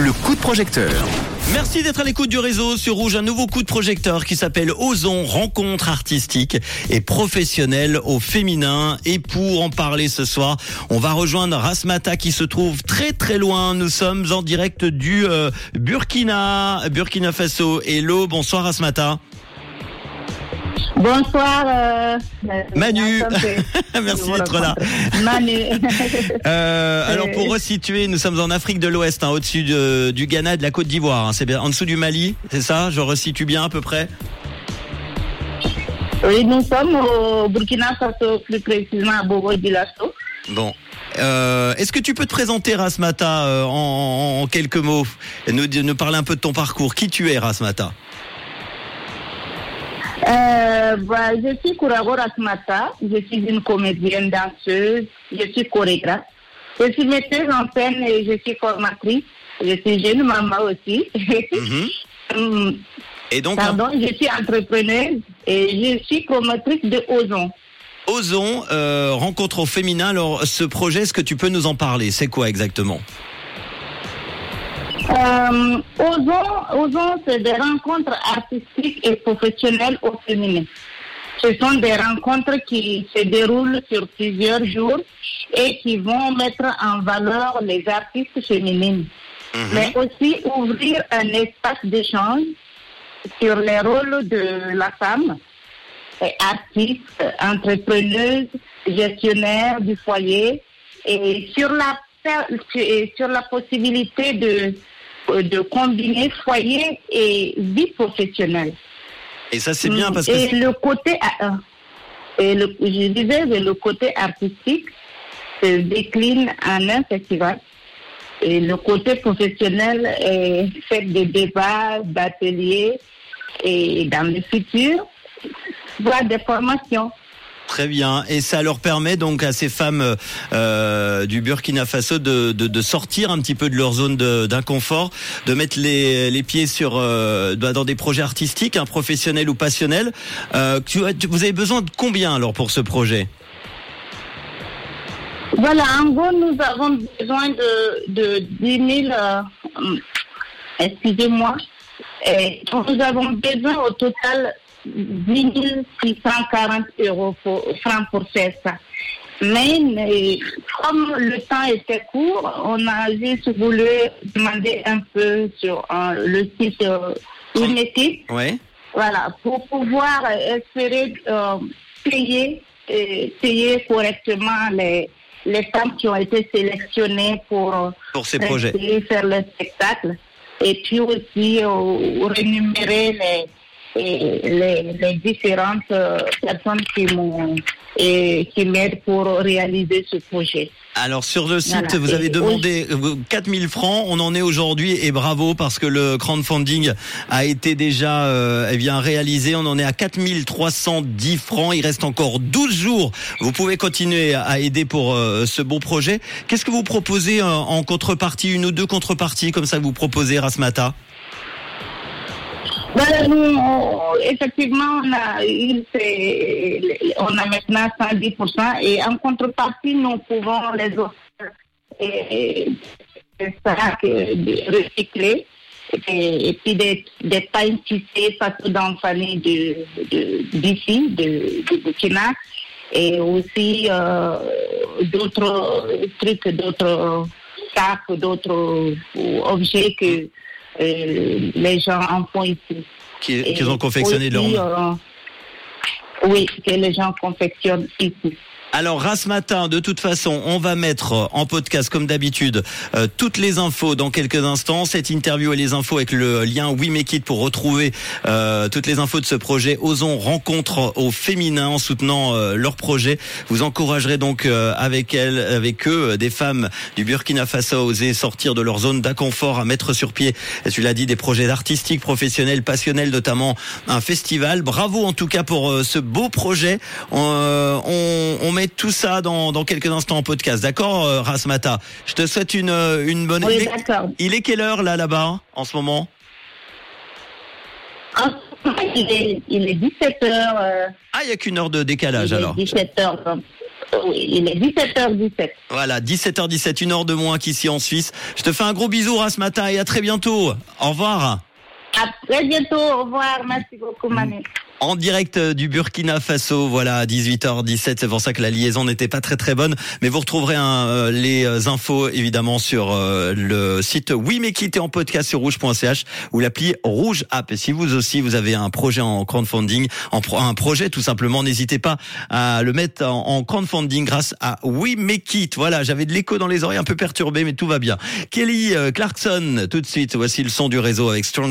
le coup de projecteur. Merci d'être à l'écoute du réseau sur Rouge, un nouveau coup de projecteur qui s'appelle Ozon, rencontre artistique et professionnelle au féminin. Et pour en parler ce soir, on va rejoindre Rasmata qui se trouve très très loin. Nous sommes en direct du euh, Burkina, Burkina Faso. Hello, bonsoir Rasmata. Bonsoir. euh, Manu. euh, Merci d'être là. Manu. Euh, alors Euh, pour resituer, nous sommes en Afrique de l'Ouest, hein, au-dessus de- du Ghana et de la Côte d'Ivoire. hein. c'est bien en dessous du Mali, c'est ça? Je resitue bien à peu près? Oui, nous sommes au Burkina Faso, plus précisément à Bobo Dioulasso. Bon. Euh, Est-ce que tu peux te présenter Rasmata euh, en, en- en quelques mots? Et nous, nous parler un peu de ton parcours Qui tu es Rasmata? Euh, bah, je suis Kourago Rasmata, je suis une comédienne danseuse, je suis chorégraphe. Je suis metteuse en scène et je suis formatrice. Je suis jeune maman aussi. Mhm. Hum, Et donc, Pardon, je suis entrepreneuse et je suis promotrice de Ozon. Ozon, euh, rencontre au féminin. Alors, ce projet, est-ce que tu peux nous en parler? C'est quoi exactement? Euh, Ozon, c'est des rencontres artistiques et professionnelles au féminin. Ce sont des rencontres qui se déroulent sur plusieurs jours et qui vont mettre en valeur les artistes féminines, Mhm. mais aussi ouvrir un espace d'échange sur les rôles de la femme, artiste, entrepreneuse, gestionnaire du foyer, et sur la, et sur la possibilité de, de combiner foyer et vie professionnelle. Et ça, c'est bien parce que Et le côté, euh, et le, je disais, le côté artistique se décline en un festival. Et le côté professionnel est fait de débats, d'ateliers et dans le futur, voire des formations. Très bien. Et ça leur permet donc à ces femmes euh, du Burkina Faso de, de, de sortir un petit peu de leur zone d'inconfort, de mettre les, les pieds sur euh, dans des projets artistiques, un professionnel ou passionnel. Euh, vous avez besoin de combien alors pour ce projet? Voilà, en gros, nous avons besoin de, de 10 000, euh, excusez-moi, Et nous avons besoin au total 10 640 euros pour, francs pour faire ça. Mais, mais comme le temps était court, on a juste voulu demander un peu sur euh, le site euh, une équipe Ouais. voilà, pour pouvoir espérer euh, payer, euh, payer correctement les, les femmes qui ont été sélectionnées pour Pour ces projets. faire le spectacle. Et puis euh, et les, les différentes euh, personnes qui m'ont et qui m'aident pour réaliser ce projet. Alors sur le site, Voilà. vous avez demandé euh, 4000 francs. On en est aujourd'hui et bravo parce que le crowdfunding a été déjà euh, eh bien réalisé. On en est à 4310 francs. Il reste encore 12 jours. Vous pouvez continuer à aider pour euh, ce beau projet. Qu'est-ce que vous proposez euh, en contrepartie, une ou deux contreparties comme ça que vous proposez Rasmata? Voilà, nous, effectivement, on a, on a maintenant 110% et en contrepartie, nous pouvons les offrir et, et de recycler et, puis des, des pains tissés partout dans famille de- d'ici, de, de Burkina et aussi euh, d'autres trucs, d'autres sacs, d'autres objets que les gens en font ici. qu'ils ont confectionné de leur aussi, euh, oui, que les gens confectionnent ici. Alors, Ras Matin, de toute façon, on va mettre en podcast, comme d'habitude, euh, toutes les infos dans quelques instants. Cette interview et les infos avec le lien We Make It pour retrouver euh, toutes les infos de ce projet. Osons rencontre au féminin en soutenant euh, leur projet. Vous encouragerez donc euh, avec elles, avec eux, euh, des femmes du Burkina Faso à oser sortir de leur zone d'inconfort, à mettre sur pied, tu l'as dit, des projets artistiques, professionnels, passionnels, notamment un festival. Bravo en tout cas pour euh, ce beau projet. Euh, on, on met tout ça dans, dans quelques instants en podcast. D'accord, euh, Rasmata? Je te souhaite une, euh, une bonne... Oui, il, est, d'accord. il est quelle heure là, là-bas, en ce moment? En ce moment, il est, il est 17h. Ah, il y a qu'une heure de décalage alors. 17h. Oui, il est 17h17. Voilà, 17h17, une heure de moins qu'ici en Suisse. Je te fais un gros bisou ce matin et à très bientôt. Au revoir. À très bientôt. Au revoir. Merci beaucoup, Manu en direct euh, du Burkina Faso. Voilà, à 18h17. C'est pour ça que la liaison n'était pas très très bonne. Mais vous retrouverez euh, les euh, infos évidemment sur le site Oui mais en podcast sur rouge.ch ou l'appli Rouge App. Et si vous aussi vous avez un projet en crowdfunding, en un projet tout simplement, n'hésitez pas à le mettre en, crowdfunding grâce à Oui mais Voilà, j'avais de l'écho dans les oreilles un peu perturbé, mais tout va bien. Kelly Clarkson, tout de suite. Voici le son du réseau avec Strong.